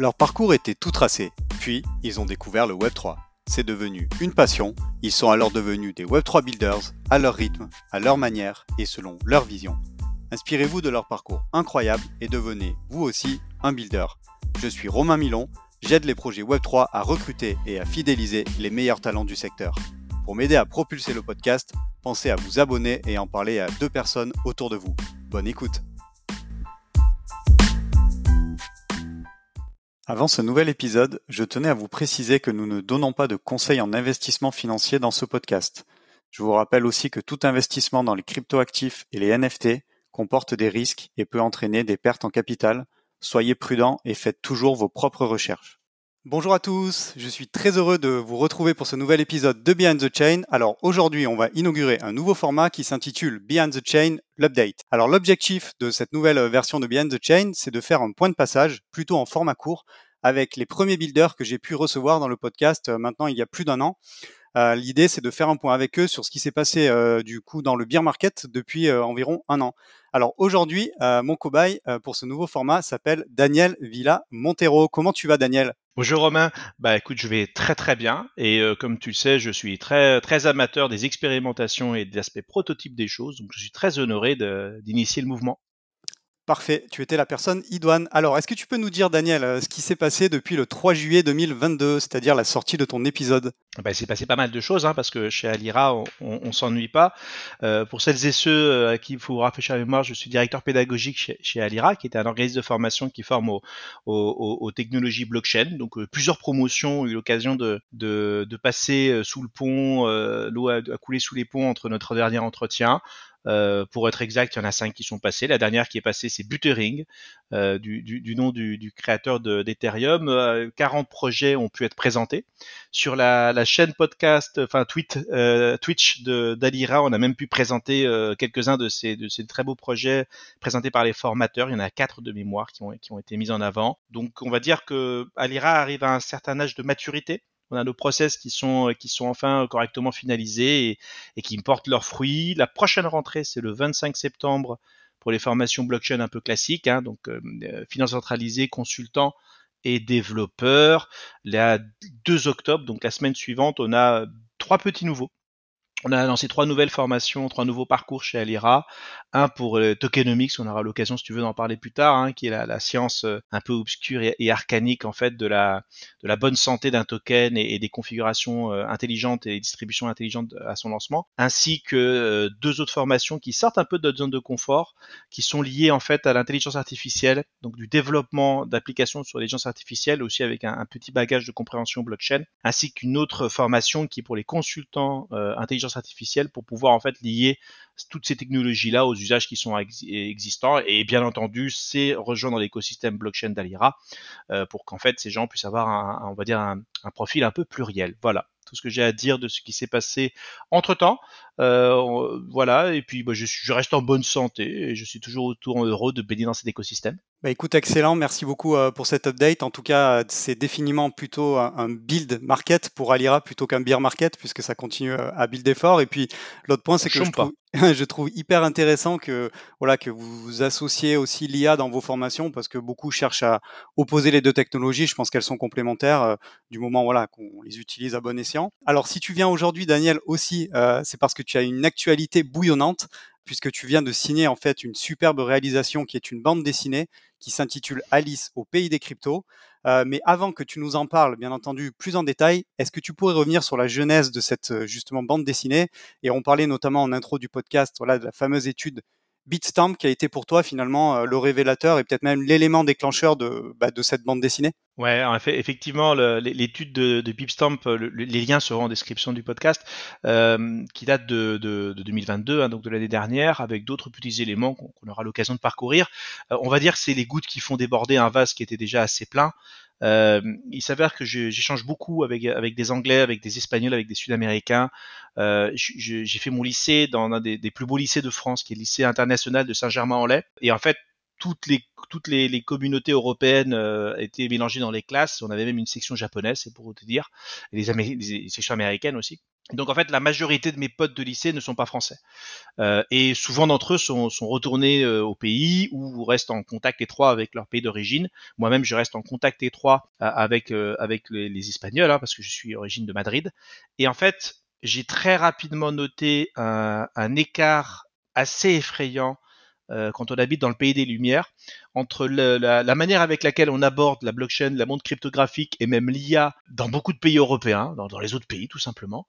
Leur parcours était tout tracé, puis ils ont découvert le Web3. C'est devenu une passion, ils sont alors devenus des Web3 builders, à leur rythme, à leur manière et selon leur vision. Inspirez-vous de leur parcours incroyable et devenez, vous aussi, un builder. Je suis Romain Milon, j'aide les projets Web3 à recruter et à fidéliser les meilleurs talents du secteur. Pour m'aider à propulser le podcast, pensez à vous abonner et en parler à deux personnes autour de vous. Bonne écoute Avant ce nouvel épisode, je tenais à vous préciser que nous ne donnons pas de conseils en investissement financier dans ce podcast. Je vous rappelle aussi que tout investissement dans les cryptoactifs et les NFT comporte des risques et peut entraîner des pertes en capital. Soyez prudents et faites toujours vos propres recherches. Bonjour à tous, je suis très heureux de vous retrouver pour ce nouvel épisode de Behind the Chain. Alors aujourd'hui, on va inaugurer un nouveau format qui s'intitule Behind the Chain, l'update. Alors l'objectif de cette nouvelle version de Behind the Chain, c'est de faire un point de passage, plutôt en format court, avec les premiers builders que j'ai pu recevoir dans le podcast euh, maintenant il y a plus d'un an. Euh, l'idée, c'est de faire un point avec eux sur ce qui s'est passé euh, du coup dans le beer market depuis environ un an. Alors aujourd'hui, mon cobaye pour ce nouveau format s'appelle Daniel Villa Montero. Comment tu vas, Daniel? Bonjour Romain. Bah écoute, je vais très très bien et comme tu le sais, je suis très très amateur des expérimentations et des aspects prototypes des choses, donc je suis très honoré d'initier le mouvement. Parfait, tu étais la personne idoine. Alors, est-ce que tu peux nous dire, Daniel, euh, ce qui s'est passé depuis le 3 juillet 2022, c'est-à-dire la sortie de ton épisode? Ben, Il s'est passé pas mal de choses, hein, parce que chez Alira, on, on, s'ennuie pas. Euh, pour celles et ceux euh, à qui il faut rafraîchir la mémoire, je suis directeur pédagogique chez, Alira, qui est un organisme de formation qui forme aux, technologies blockchain. Donc, plusieurs promotions ont eu l'occasion de, passer sous le pont, l'eau a coulé sous les ponts entre notre dernier entretien. Euh, pour être exact, il y en a cinq qui sont passés. La dernière qui est passée, c'est Buttering, euh, du, nom du, créateur d'Ethereum. Euh, 40 projets ont pu être présentés. Sur la, chaîne podcast, enfin tweet, euh, Twitch d'Alira, on a même pu présenter euh, quelques-uns de ces, de ces très beaux projets présentés par les formateurs. Il y en a quatre de mémoire qui ont, qui ont été mis en avant. Donc on va dire que Alira arrive à un certain âge de maturité on a nos process qui sont qui sont enfin correctement finalisés et, et qui portent leurs fruits. La prochaine rentrée, c'est le 25 septembre pour les formations blockchain un peu classiques, hein, donc euh, euh finance centralisée, consultant et développeur. La 2 octobre, donc la semaine suivante, on a trois petits nouveaux on a lancé trois nouvelles formations, trois nouveaux parcours chez Alira. Un pour le tokenomics, on aura l'occasion si tu veux d'en parler plus tard, hein, qui est la, science euh, un peu obscure et, arcanique en fait de la, de la bonne santé d'un token et, des configurations euh, intelligentes et des distributions intelligentes à son lancement, ainsi que euh, deux autres formations qui sortent un peu de notre zone de confort, qui sont liées en fait à l'intelligence artificielle, donc du développement d'applications sur l'intelligence artificielle, aussi avec un, petit bagage de compréhension blockchain, ainsi qu'une autre formation qui est pour les consultants intelligence artificielle pour pouvoir en fait lier toutes ces technologies-là aux usages qui sont existants. Et bien entendu, c'est rejoindre l'écosystème blockchain d'Alira euh, pour qu'en fait ces gens puissent avoir un, on va dire un profil un peu pluriel. Voilà tout ce que j'ai à dire de ce qui s'est passé entre temps. Euh, voilà, et puis bah, je, je, reste en bonne santé et je suis toujours autour heureux de baigner dans cet écosystème. Bah écoute, excellent, merci beaucoup euh, pour cet update. En tout cas, c'est définitivement plutôt un, build market pour Alira plutôt qu'un beer market, puisque ça continue euh, à builder fort. Et puis l'autre point, c'est que je trouve, je trouve, hyper intéressant que voilà que vous associez aussi l'IA dans vos formations, parce que beaucoup cherchent à opposer les deux technologies. Je pense qu'elles sont complémentaires euh, du moment voilà qu'on les utilise à bon escient. Alors si tu viens aujourd'hui, Daniel, aussi, c'est parce que tu as une actualité bouillonnante puisque tu viens de signer en fait une superbe réalisation qui est une bande dessinée qui s'intitule Alice au pays des cryptos. Euh, mais avant que tu nous en parles, bien entendu, plus en détail, est-ce que tu pourrais revenir sur la genèse de cette euh, justement bande dessinée? Et on parlait notamment en intro du podcast, voilà, de la fameuse étude Bitstamp qui a été pour toi finalement euh, le révélateur et peut-être même l'élément déclencheur de, bah, de cette bande dessinée? Ouais, en fait, effectivement, l'étude de, de Bitstamp, les liens seront en description du podcast, euh, qui date de, de, de 2022, hein, donc de l'année dernière, avec d'autres petits éléments qu'on aura l'occasion de parcourir. Euh, on va dire que c'est les gouttes qui font déborder un vase qui était déjà assez plein. Euh, il s'avère que j'échange beaucoup avec, des Anglais, avec des Espagnols, avec des Sud-Américains. J'ai fait mon lycée dans un des, des, plus beaux lycées de France, qui est le lycée international de Saint-Germain-en-Laye. Et en fait, toutes les toutes les, communautés européennes euh, étaient mélangées dans les classes. On avait même une section japonaise, c'est pour te dire, et les, les sections américaines aussi. Donc en fait, la majorité de mes potes de lycée ne sont pas français. Euh, et souvent d'entre eux sont, sont retournés euh, au pays ou restent en contact étroit avec leur pays d'origine. Moi-même, je reste en contact étroit euh, avec, avec les, les Espagnols, hein, parce que je suis origine de Madrid. Et en fait, j'ai très rapidement noté un, un écart assez effrayant euh, quand on habite dans le pays des Lumières, entre la, manière avec laquelle on aborde la blockchain, la montre cryptographique et même l'IA dans beaucoup de pays européens, dans, les autres pays tout simplement,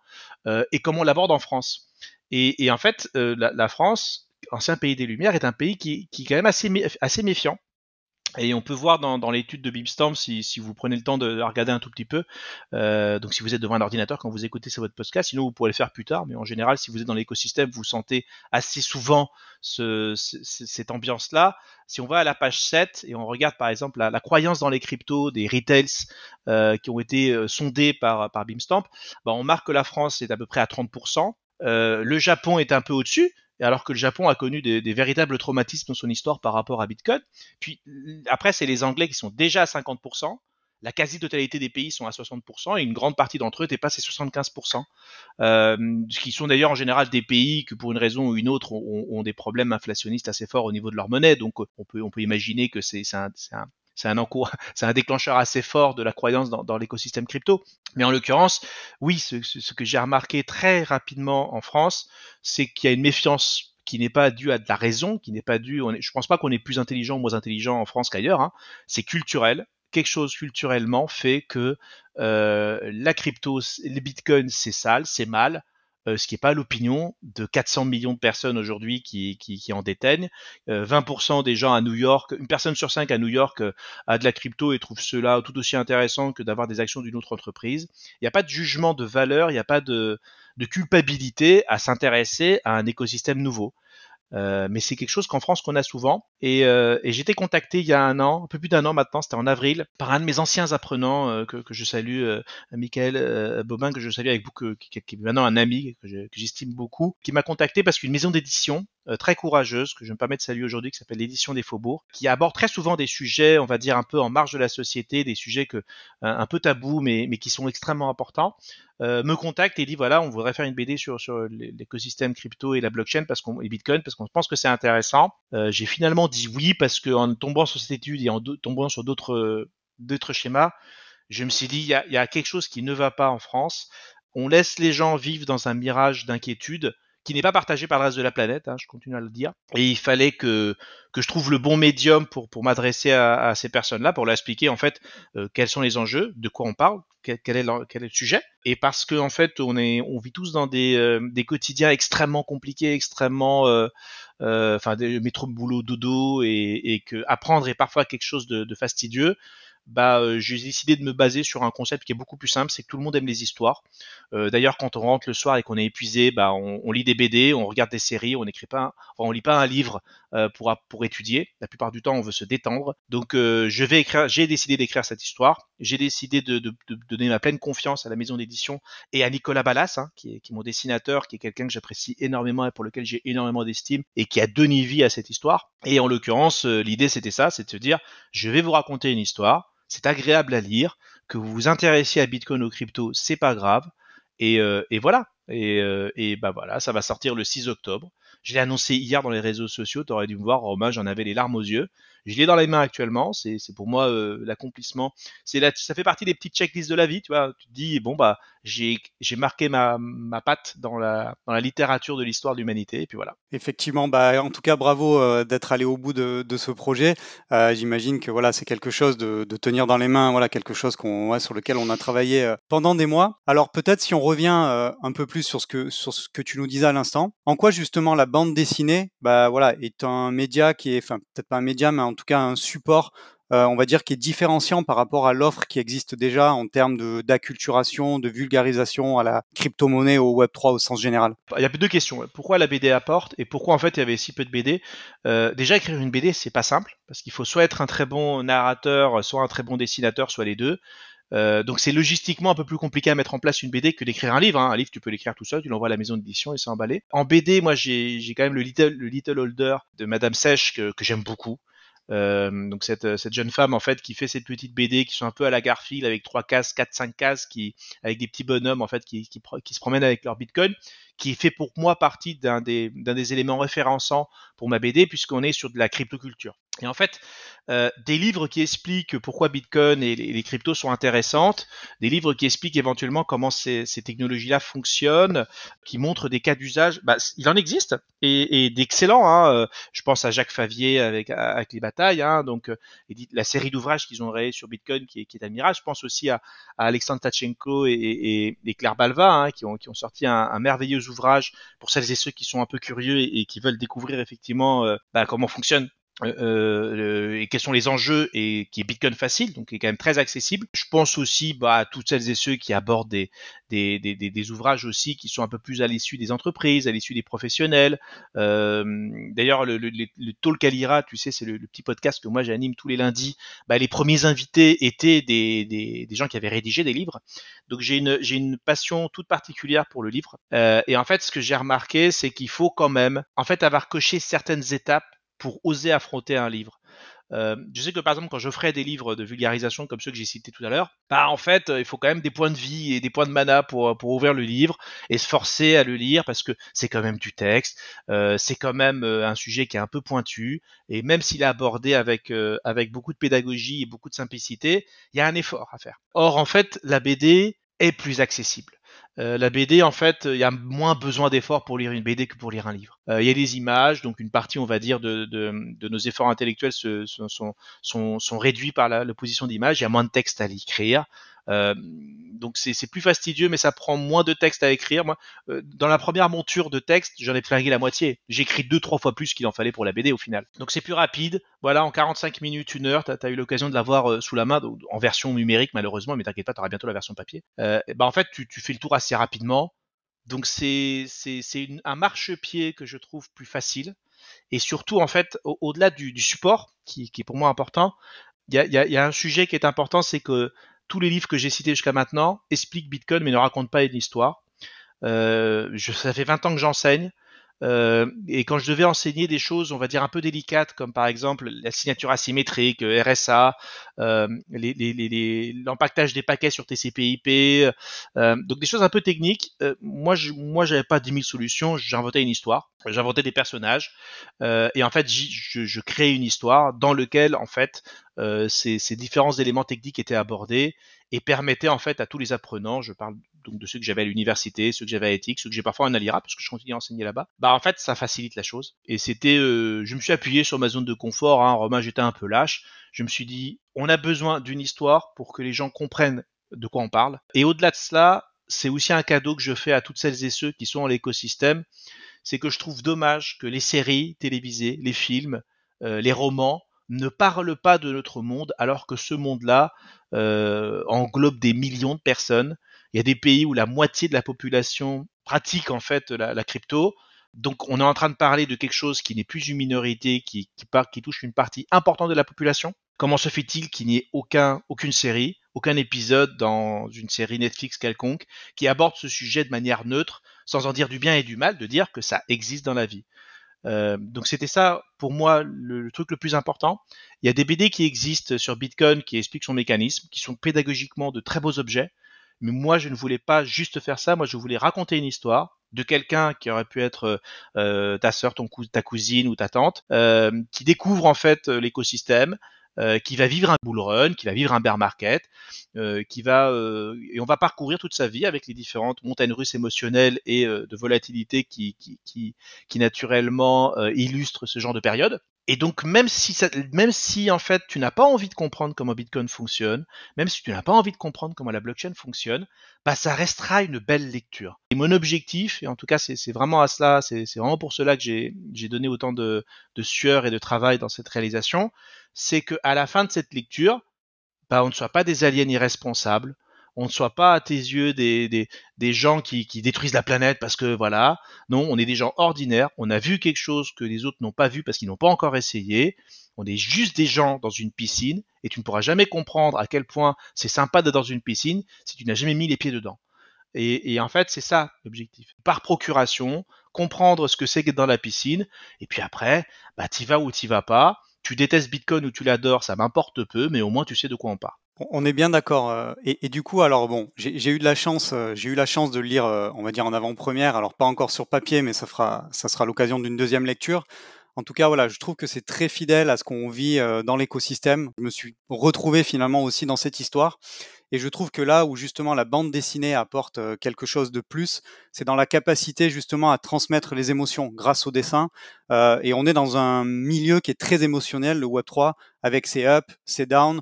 euh, et comment on l'aborde en France. Et, en fait, euh, la, France, ancien pays des Lumières, est un pays qui, qui est quand même assez, assez méfiant et on peut voir dans, l'étude de Beamstorm, si, vous prenez le temps de regarder un tout petit peu, euh, donc si vous êtes devant un ordinateur quand vous écoutez votre podcast, sinon vous pourrez le faire plus tard, mais en général, si vous êtes dans l'écosystème, vous sentez assez souvent ce, cette ambiance-là. Si on va à la page 7 et on regarde par exemple la, croyance dans les cryptos des retails euh, qui ont été euh, sondés par, par Beamstamp, bah on marque que la France est à peu près à 30%, euh, le Japon est un peu au-dessus, et alors que le Japon a connu des, véritables traumatismes dans son histoire par rapport à Bitcoin. Puis après, c'est les Anglais qui sont déjà à 50%. La quasi-totalité des pays sont à 60% et une grande partie d'entre eux dépassent les 75%, euh, qui sont d'ailleurs en général des pays qui, pour une raison ou une autre, ont, des problèmes inflationnistes assez forts au niveau de leur monnaie. Donc, on peut, on peut imaginer que c'est un, c'est un un déclencheur assez fort de la croyance dans, l'écosystème crypto. Mais en l'occurrence, oui, ce, que j'ai remarqué très rapidement en France, c'est qu'il y a une méfiance qui n'est pas due à de la raison, qui n'est pas due. On est, je pense pas qu'on est plus intelligent ou moins intelligent en France qu'ailleurs. Hein. C'est culturel. Quelque chose culturellement fait que euh, la crypto, les bitcoins, c'est sale, c'est mal. Euh, ce qui n'est pas l'opinion de 400 millions de personnes aujourd'hui qui, en déteignent. 20% euh, des gens à New York, une personne sur cinq à New York euh, a de la crypto et trouve cela tout aussi intéressant que d'avoir des actions d'une autre entreprise. Il n'y a pas de jugement de valeur, il n'y a pas de, de culpabilité à s'intéresser à un écosystème nouveau. Euh, mais c'est quelque chose qu'en France qu'on a souvent. Et, euh, et été contacté il y a un an, un peu plus d'un an maintenant, c'était en avril, par un de mes anciens apprenants euh, que, que, je salue, euh, Michael euh, Bobin, que je salue avec beaucoup, qui, qui, est maintenant un ami que j'estime beaucoup, qui m'a contacté parce qu'une maison d'édition très courageuse, que je me permets de saluer aujourd'hui, qui s'appelle l'édition des Faubourgs, qui aborde très souvent des sujets, on va dire un peu en marge de la société, des sujets que un, peu tabous, mais, mais qui sont extrêmement importants. Euh, me contacte et dit voilà, on voudrait faire une BD sur, sur l'écosystème crypto et la blockchain parce qu'on et Bitcoin parce qu'on pense que c'est intéressant. Euh, j'ai finalement dit oui parce qu'en tombant sur cette étude et en tombant sur d'autres d'autres schémas, je me suis dit il y a quelque chose qui ne va pas en France. On laisse les gens vivre dans un mirage d'inquiétude qui n'est pas partagé par le reste de la planète, hein, je continue à le dire. Et il fallait que, que je trouve le bon médium pour, pour m'adresser à, ces personnes-là, pour leur expliquer en fait euh, quels sont les enjeux, de quoi on parle, quel, est, le, quel est le sujet. Et parce que en fait, on, est, on vit tous dans des, euh, des quotidiens extrêmement compliqués, extrêmement... Euh, enfin, des métro boulot dodo, et, et que apprendre est parfois quelque chose de fastidieux bah, euh, j'ai décidé de me baser sur un concept qui est beaucoup plus simple, c'est que tout le monde aime les histoires. Euh, D'ailleurs, quand on rentre le soir et qu'on est épuisé, bah, on, lit des BD, on regarde des séries, on n'écrit pas, on lit pas un livre euh, pour pour étudier. La plupart du temps, on veut se détendre. Donc, euh. J'ai décidé d'écrire cette histoire. J'ai décidé de, donner ma pleine confiance à la maison d'édition et à Nicolas Ballas, hein, qui, est, mon dessinateur, qui est quelqu'un que j'apprécie énormément et pour lequel j'ai énormément d'estime et qui a donné vie à cette histoire. Et en l'occurrence, l'idée c'était ça, c'est de se dire, je vais vous raconter une histoire c'est agréable à lire, que vous vous intéressiez à Bitcoin ou crypto, c'est pas grave. Et, euh, voilà. Et, euh, et bah voilà, ça va sortir le 6 octobre. Je l'ai annoncé hier dans les réseaux sociaux, tu aurais dû me voir, Romain, j'en avais les larmes aux yeux. Je l'ai dans les mains actuellement, c'est pour moi euh, l'accomplissement. Ça fait partie des petites checklists de la vie, tu vois. Tu te dis bon bah j'ai marqué ma, patte dans la, littérature de l'histoire de l'humanité, et puis voilà. Effectivement, bah en tout cas bravo euh, d'être allé au bout de, ce projet. Euh, J'imagine que voilà c'est quelque chose de, tenir dans les mains, voilà quelque chose qu'on ouais, sur lequel on a travaillé pendant des mois. Alors peut-être si on revient un peu plus sur ce que tu nous disais à l'instant, en quoi justement la bande dessinée, bah voilà est un média qui est, enfin peut-être pas un média, mais en tout cas un support euh, on va dire, qui est différenciant par rapport à l'offre qui existe déjà en termes d'acculturation, de, vulgarisation à la crypto-monnaie, au Web3 au sens général Il y a deux questions. Pourquoi la BD apporte et pourquoi en fait il y avait si peu de BD euh, Déjà, écrire une BD, c'est pas simple parce qu'il faut soit être un très bon narrateur, soit un très bon dessinateur, soit les deux. Euh, donc c'est logistiquement un peu plus compliqué à mettre en place une BD que d'écrire un livre. Hein. Un livre, tu peux l'écrire tout seul, tu l'envoies à la maison d'édition et c'est emballé. En BD, moi j'ai quand même le Little, le Little Holder de Madame Sèche que j'aime beaucoup. Donc cette, cette jeune femme en fait qui fait ces petites BD qui sont un peu à la Garfield avec trois cases, quatre, cinq cases, qui avec des petits bonhommes en fait qui, qui, qui se promènent avec leur Bitcoin, qui fait pour moi partie d'un des, d'un des éléments référençants pour ma BD puisqu'on est sur de la cryptoculture. Et en fait, euh, des livres qui expliquent pourquoi Bitcoin et les, cryptos sont intéressantes, des livres qui expliquent éventuellement comment ces, technologies-là fonctionnent, qui montrent des cas d'usage, bah, il en existe et, et d'excellents. Hein. Euh, je pense à Jacques Favier avec, avec les batailles, hein, donc euh, la série d'ouvrages qu'ils ont réalisé sur Bitcoin qui est, qui est admirable. Je pense aussi à, Alexandre Tachenko et, et, Claire Balva hein, qui, ont, qui ont sorti un, un, merveilleux ouvrage pour celles et ceux qui sont un peu curieux et, qui veulent découvrir effectivement bah, comment fonctionne euh, euh, et quels sont les enjeux et qui est Bitcoin facile, donc qui est quand même très accessible. Je pense aussi bah, à toutes celles et ceux qui abordent des, des, des, des ouvrages aussi qui sont un peu plus à l'issue des entreprises, à l'issue des professionnels. Euh, D'ailleurs, le, le, le, Talk Alira, tu sais, c'est le, petit podcast que moi j'anime tous les lundis. Bah, les premiers invités étaient des, des, des gens qui avaient rédigé des livres. Donc j'ai une, une passion toute particulière pour le livre. Euh, et en fait, ce que j'ai remarqué, c'est qu'il faut quand même, en fait, avoir coché certaines étapes pour oser affronter un livre. Euh, je sais que par exemple quand je ferai des livres de vulgarisation comme ceux que j'ai cités tout à l'heure, bah en fait il faut quand même des points de vie et des points de mana pour pour ouvrir le livre et se forcer à le lire parce que c'est quand même du texte, euh, c'est quand même euh, un sujet qui est un peu pointu et même s'il est abordé avec avec beaucoup de pédagogie et beaucoup de simplicité, il y a un effort à faire. Or en fait la BD est plus accessible. Euh, la BD, en fait, il y a moins besoin d'efforts pour lire une BD que pour lire un livre. Euh, il y a des images, donc une partie, on va dire, de, nos efforts intellectuels sont, réduits par la, position d'image. Il y a moins de texte à l'écrire. Euh, donc c'est plus fastidieux, mais ça prend moins de texte à écrire. Moi, euh, dans la première monture de texte, j'en ai flingué la moitié. J'écris deux, trois fois plus qu'il en fallait pour la BD au final. Donc c'est plus rapide. Voilà, en 45 minutes, une heure, tu as, eu l'occasion de l'avoir euh, sous la main, en version numérique malheureusement, mais t'inquiète pas, tu auras bientôt la version papier. bah en fait, tu, fais le tour assez rapidement. Donc c'est un marchepied que je trouve plus facile. Et surtout, en fait, au-delà du, support, qui, est pour moi important, il y a, un sujet qui est important, c'est que tous les livres que j'ai cités jusqu'à maintenant expliquent Bitcoin mais ne racontent pas une histoire. Euh, je, ça fait 20 ans que j'enseigne. Euh, et quand je devais enseigner des choses, on va dire un peu délicates, comme par exemple la signature asymétrique, RSA, euh, l'empaquetage des paquets sur TCP/IP, euh, donc des choses un peu techniques. Euh, moi, je, moi, j'avais pas 10 000 solutions. J'inventais une histoire, j'inventais des personnages, euh, et en fait, je, je créais une histoire dans lequel, en fait, ces, ces différents éléments techniques étaient abordés et permettaient en fait à tous les apprenants, je parle donc de ceux que j'avais à l'université, ceux que j'avais à éthique, ceux que j'ai parfois en Alira parce que je continue à enseigner là-bas, bah en fait ça facilite la chose. Et c'était, euh, je me suis appuyé sur ma zone de confort. Hein, Romain, j'étais un peu lâche. Je me suis dit, on a besoin d'une histoire pour que les gens comprennent de quoi on parle. Et au-delà de cela, c'est aussi un cadeau que je fais à toutes celles et ceux qui sont dans l'écosystème, c'est que je trouve dommage que les séries télévisées, les films, euh, les romans ne parlent pas de notre monde alors que ce monde-là euh, englobe des millions de personnes il y a des pays où la moitié de la population pratique en fait la, crypto. Donc on est en train de parler de quelque chose qui n'est plus une minorité, qui, touche une partie importante de la population. Comment se fait-il qu'il n'y ait aucun, aucune série, aucun épisode dans une série Netflix quelconque qui aborde ce sujet de manière neutre, sans en dire du bien et du mal, de dire que ça existe dans la vie? Euh, donc c'était ça pour moi le, le, truc le plus important. Il y a des BD qui existent sur Bitcoin qui expliquent son mécanisme, qui sont pédagogiquement de très beaux objets, mais moi, je ne voulais pas juste faire ça. Moi, je voulais raconter une histoire de quelqu'un qui aurait pu être euh, ta sœur, ta cousine ou ta tante, euh, qui découvre en fait euh, l'écosystème, euh, qui va vivre un bull run, qui va vivre un bear market, euh, qui va et on va parcourir toute sa vie avec les différentes montagnes russes émotionnelles et de volatilité qui, qui, qui, qui naturellement illustrent ce genre de période. Et donc même si même si en fait tu n'as pas envie de comprendre comment Bitcoin fonctionne, même si tu n'as pas envie de comprendre comment la blockchain fonctionne, bah ça restera une belle lecture. Et mon objectif, et en tout cas c'est vraiment à cela, c'est vraiment pour cela que j'ai donné autant de, sueur et de travail dans cette réalisation, c'est que à la fin de cette lecture, bah on ne soit pas des aliens irresponsables, on ne soit pas à tes yeux des, gens qui, qui, détruisent la planète parce que voilà. Non, on est des gens ordinaires. On a vu quelque chose que les autres n'ont pas vu parce qu'ils n'ont pas encore essayé. On est juste des gens dans une piscine et tu ne pourras jamais comprendre à quel point c'est sympa d'être dans une piscine si tu n'as jamais mis les pieds dedans. Et, et en fait, c'est ça l'objectif. Par procuration, comprendre ce que c'est que dans la piscine, et puis après, bah t'y vas ou t'y vas pas. Tu détestes Bitcoin ou tu l'adores, ça m'importe peu, mais au moins tu sais de quoi on parle. On est bien d'accord. Euh, et, du coup, alors bon, j'ai eu de la chance, euh, j'ai eu la chance de le lire, euh, on va dire en avant-première. Alors pas encore sur papier, mais ça fera, ça sera l'occasion d'une deuxième lecture. En tout cas, voilà, je trouve que c'est très fidèle à ce qu'on vit dans l'écosystème. Je me suis retrouvé finalement aussi dans cette histoire. Et je trouve que là où justement la bande dessinée apporte quelque chose de plus, c'est dans la capacité justement à transmettre les émotions grâce au dessin. et on est dans un milieu qui est très émotionnel, le Web3, avec ses ups, ses downs,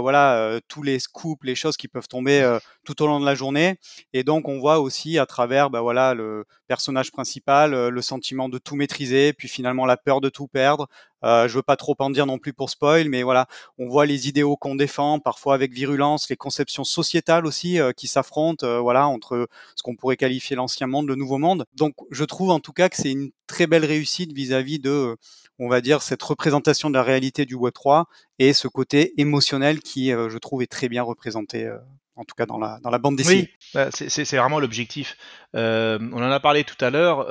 voilà, euh, tous les scoops, les choses qui peuvent tomber euh, tout au long de la journée. Et donc, on voit aussi à travers, bah, voilà, le personnage principal, le sentiment de tout maîtriser, puis finalement la peur de tout perdre. Je veux pas trop en dire non plus pour spoil, mais voilà, on voit les idéaux qu'on défend, parfois avec virulence, les conceptions sociétales aussi qui s'affrontent, voilà, entre ce qu'on pourrait qualifier l'ancien monde, le nouveau monde. Donc, je trouve en tout cas que c'est une très belle réussite vis-à-vis de on va dire, cette représentation de la réalité du Web3 et ce côté émotionnel qui, euh, je trouve, est très bien représenté euh, en tout cas dans la, dans la bande dessinée. Oui, bah, c'est vraiment l'objectif. Euh, on en a parlé tout à l'heure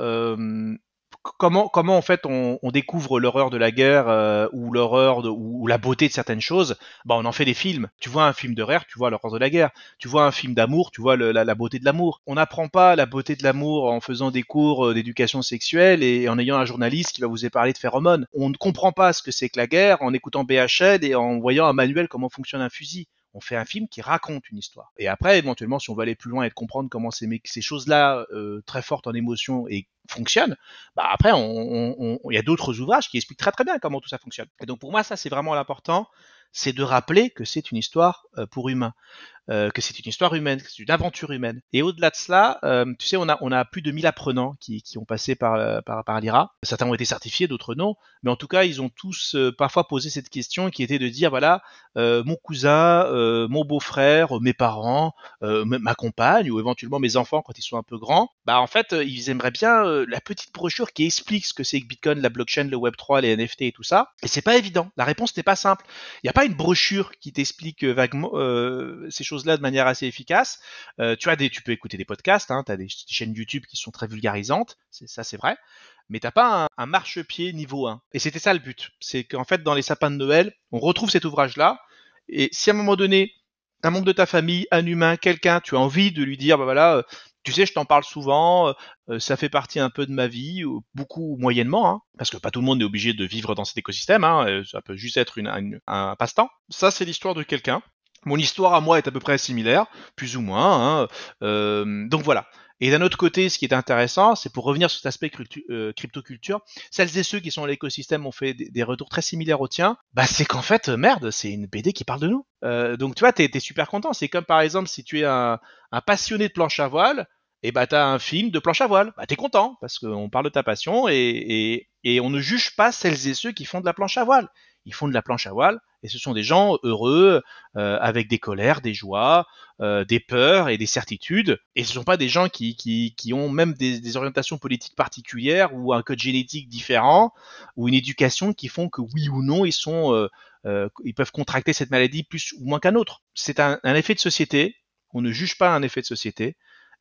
comment, comment en fait on, découvre l'horreur de la guerre euh, ou l'horreur ou, la beauté de certaines choses? Bah on en fait des films. Tu vois un film de rire, tu vois l'horreur de la guerre. Tu vois un film d'amour, tu vois la, beauté de l'amour. On n'apprend pas la beauté de l'amour en faisant des cours euh, d'éducation sexuelle et en ayant un journaliste qui va vous parler de phéromones. On ne comprend pas ce que c'est que la guerre en écoutant BHL et en voyant un manuel comment fonctionne un fusil on fait un film qui raconte une histoire. Et après, éventuellement, si on veut aller plus loin et de comprendre comment ces, ces choses-là, euh, très fortes en émotion et fonctionnent, bah après, il y a d'autres ouvrages qui expliquent très très bien comment tout ça fonctionne. Et donc pour moi, ça c'est vraiment l'important, c'est de rappeler que c'est une histoire euh, pour humains. Euh, que c'est une histoire humaine, que c'est une aventure humaine. Et au-delà de cela, euh, tu sais, on a, plus de 1000 apprenants qui, qui ont passé par, euh, par, par l'IRA. Certains ont été certifiés, d'autres non. Mais en tout cas, ils ont tous parfois posé cette question qui était de dire, voilà, mon cousin, mon beau-frère, mes parents, ma compagne ou éventuellement mes enfants quand ils sont un peu grands, bah en fait, ils aimeraient bien la petite brochure qui explique ce que c'est que Bitcoin, la blockchain, le Web3, les NFT et tout ça. Et c'est pas évident. La réponse n'est pas simple. Il n'y a pas une brochure qui t'explique vaguement ces choses là de manière assez efficace. Euh, tu as des, tu peux écouter des podcasts, hein, tu as des, chaînes YouTube qui sont très vulgarisantes, c'est ça c'est vrai, mais t'as pas un, marchepied niveau 1. Et c'était ça le but, c'est qu'en fait dans les sapins de Noël, on retrouve cet ouvrage-là, et si à un moment donné, un membre de ta famille, un humain, quelqu'un, tu as envie de lui dire, bah voilà, euh, tu sais, je t'en parle souvent, euh, ça fait partie un peu de ma vie, beaucoup ou moyennement, hein, parce que pas tout le monde est obligé de vivre dans cet écosystème, hein, ça peut juste être un passe-temps. Ça, c'est l'histoire de quelqu'un mon histoire à moi est à peu près similaire, plus ou moins. Hein. Euh, donc voilà. Et d'un autre côté, ce qui est intéressant, c'est pour revenir sur cet aspect euh, cryptoculture, celles et ceux qui sont dans l'écosystème ont fait des, retours très similaires aux tiens, bah c'est qu'en fait, merde, c'est une BD qui parle de nous. Euh, donc tu vois, t'es es super content. C'est comme par exemple si tu es un, passionné de planche à voile, et bah t'as un film de planche à voile, bah t'es content parce qu'on parle de ta passion et, et on ne juge pas celles et ceux qui font de la planche à voile ils font de la planche à voile et ce sont des gens heureux euh, avec des colères, des joies, euh, des peurs et des certitudes. Et ce ne sont pas des gens qui, qui, qui ont même des, des, orientations politiques particulières ou un code génétique différent ou une éducation qui font que oui ou non ils sont euh, euh ils peuvent contracter cette maladie plus ou moins qu'un autre. C'est un, un effet de société. On ne juge pas un effet de société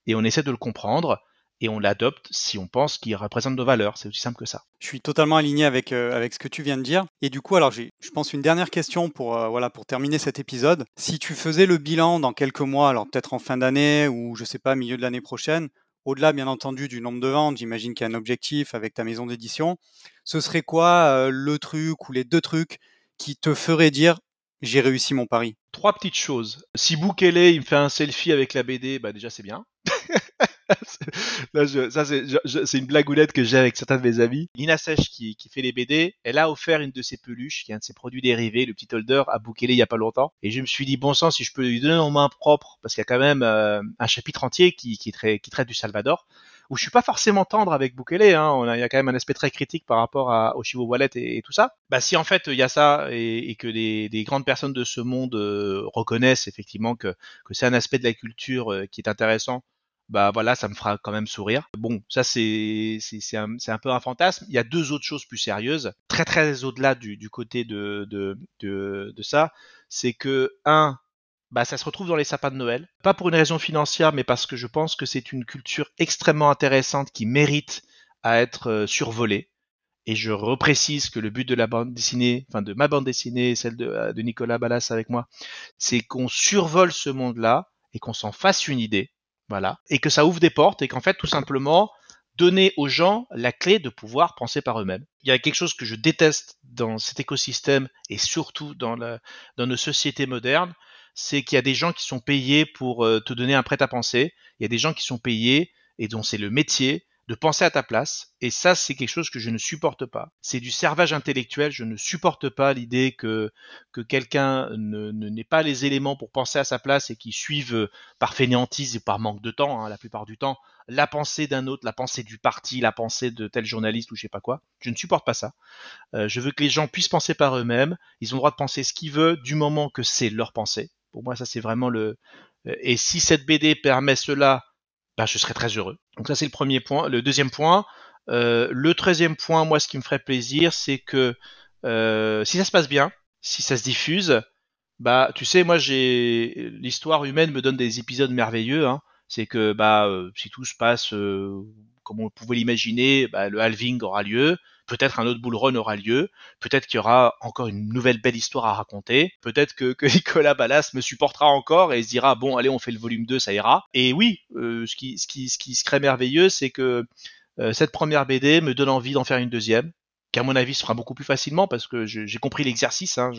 et on essaie de le comprendre et on l'adopte si on pense qu'il représente nos valeurs. C'est aussi simple que ça. Je suis totalement aligné avec, euh, avec ce que tu viens de dire. Et du coup, alors j'ai, je pense, une dernière question pour, euh, voilà, pour terminer cet épisode. Si tu faisais le bilan dans quelques mois, alors peut-être en fin d'année ou je sais pas, milieu de l'année prochaine, au-delà bien entendu du nombre de ventes, j'imagine qu'il y a un objectif avec ta maison d'édition, ce serait quoi euh, le truc ou les deux trucs qui te feraient dire j'ai réussi mon pari? Trois petites choses. Si Boukele il me fait un selfie avec la BD, bah déjà c'est bien. ça, c'est une blagounette que j'ai avec certains de mes amis. Lina Sèche, qui, qui, fait les BD, elle a offert une de ses peluches, qui est un de ses produits dérivés, le petit holder, à Boukele il y a pas longtemps. Et je me suis dit, bon sang, si je peux lui donner en main propre, parce qu'il y a quand même euh, un chapitre entier qui, qui, traite, qui traite du Salvador, où je suis pas forcément tendre avec Boukele, hein, il y a quand même un aspect très critique par rapport à, au Chivo Wallet et, tout ça. Bah si en fait il y a ça et, que des, grandes personnes de ce monde euh, reconnaissent effectivement que, que c'est un aspect de la culture euh, qui est intéressant bah voilà, ça me fera quand même sourire. Bon, ça c'est c'est un, un peu un fantasme. Il y a deux autres choses plus sérieuses, très très au-delà du, du côté de de, de, ça, c'est que un, bah ça se retrouve dans les sapins de Noël, pas pour une raison financière, mais parce que je pense que c'est une culture extrêmement intéressante qui mérite à être euh, survolée et je reprécise que le but de la bande dessinée, enfin de ma bande dessinée, celle de, euh, de Nicolas Ballas avec moi, c'est qu'on survole ce monde-là et qu'on s'en fasse une idée, voilà, et que ça ouvre des portes et qu'en fait tout simplement donner aux gens la clé de pouvoir penser par eux-mêmes. Il y a quelque chose que je déteste dans cet écosystème et surtout dans, la, dans nos sociétés modernes, c'est qu'il y a des gens qui sont payés pour euh, te donner un prêt à penser, il y a des gens qui sont payés et dont c'est le métier de penser à ta place. Et ça, c'est quelque chose que je ne supporte pas. C'est du servage intellectuel. Je ne supporte pas l'idée que, que quelqu'un ne, n'ait pas les éléments pour penser à sa place et qui suive euh, par fainéantise et par manque de temps, hein, la plupart du temps, la pensée d'un autre, la pensée du parti, la pensée de tel journaliste ou je sais pas quoi. Je ne supporte pas ça. Euh, je veux que les gens puissent penser par eux-mêmes. Ils ont le droit de penser ce qu'ils veulent du moment que c'est leur pensée. Pour moi, ça c'est vraiment le. Euh, et si cette BD permet cela bah, je serais très heureux. Donc ça c'est le premier point. Le deuxième point, euh, le treizième point, moi ce qui me ferait plaisir, c'est que euh, si ça se passe bien, si ça se diffuse, bah tu sais, moi j'ai l'histoire humaine me donne des épisodes merveilleux. Hein. C'est que bah euh, si tout se passe comme on pouvait l'imaginer, bah, le halving aura lieu. Peut-être un autre bull run aura lieu. Peut-être qu'il y aura encore une nouvelle belle histoire à raconter. Peut-être que, que, Nicolas Ballas me supportera encore et se dira bon allez on fait le volume 2 ça ira. Et oui, euh, ce, qui, ce, qui, ce qui serait merveilleux c'est que euh, cette première BD me donne envie d'en faire une deuxième, qui à mon avis se fera beaucoup plus facilement parce que j'ai compris l'exercice, hein,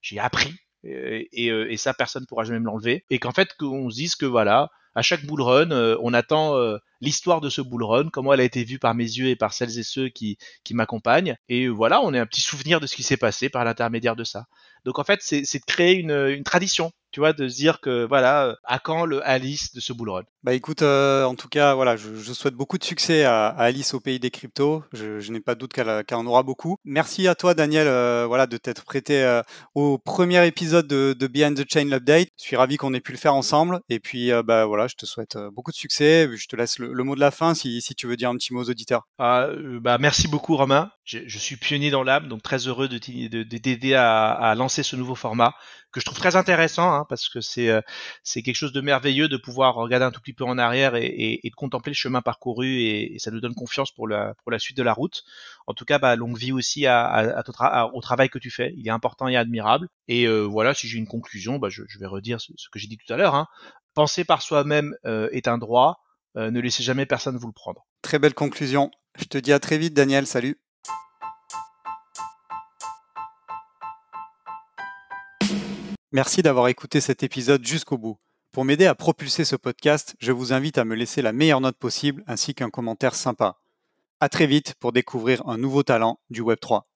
j'ai appris et, et, euh, et, ça personne pourra jamais me l'enlever. Et qu'en fait qu'on se dise que voilà, à chaque bull run, euh, on attend euh, l'histoire de ce bull run, comment elle a été vue par mes yeux et par celles et ceux qui, qui m'accompagnent. Et voilà, on est un petit souvenir de ce qui s'est passé par l'intermédiaire de ça. Donc en fait, c'est de créer une, une tradition tu vois, de se dire que voilà, à quand le Alice de ce bull run Bah écoute, euh, en tout cas, voilà, je, je, souhaite beaucoup de succès à, à Alice au pays des cryptos. Je, je n'ai pas de doute qu'elle qu en aura beaucoup. Merci à toi, Daniel, euh, voilà, de t'être prêté euh, au premier épisode de, de, Behind the Chain Update. Je suis ravi qu'on ait pu le faire ensemble. Et puis, bah voilà, je te souhaite beaucoup de succès. Je te laisse le, le, mot de la fin si, si tu veux dire un petit mot aux auditeurs. Ah, bah merci beaucoup, Romain. Je, je suis pionnier dans l'âme, donc très heureux de t'aider à, à lancer ce nouveau format que je trouve très intéressant hein, parce que c'est euh, c'est quelque chose de merveilleux de pouvoir regarder un tout petit peu en arrière et, de contempler le chemin parcouru et, ça nous donne confiance pour la pour la suite de la route. En tout cas, bah, longue vie aussi au travail que tu fais. Il est important et admirable. Et euh, voilà, si j'ai une conclusion, bah, je, vais redire ce, que j'ai dit tout à l'heure. Hein. Penser par soi-même euh, est un droit. Ne laissez jamais personne vous le prendre. Très belle conclusion. Je te dis à très vite, Daniel. Salut. Merci d'avoir écouté cet épisode jusqu'au bout. Pour m'aider à propulser ce podcast, je vous invite à me laisser la meilleure note possible ainsi qu'un commentaire sympa. À très vite pour découvrir un nouveau talent du Web3.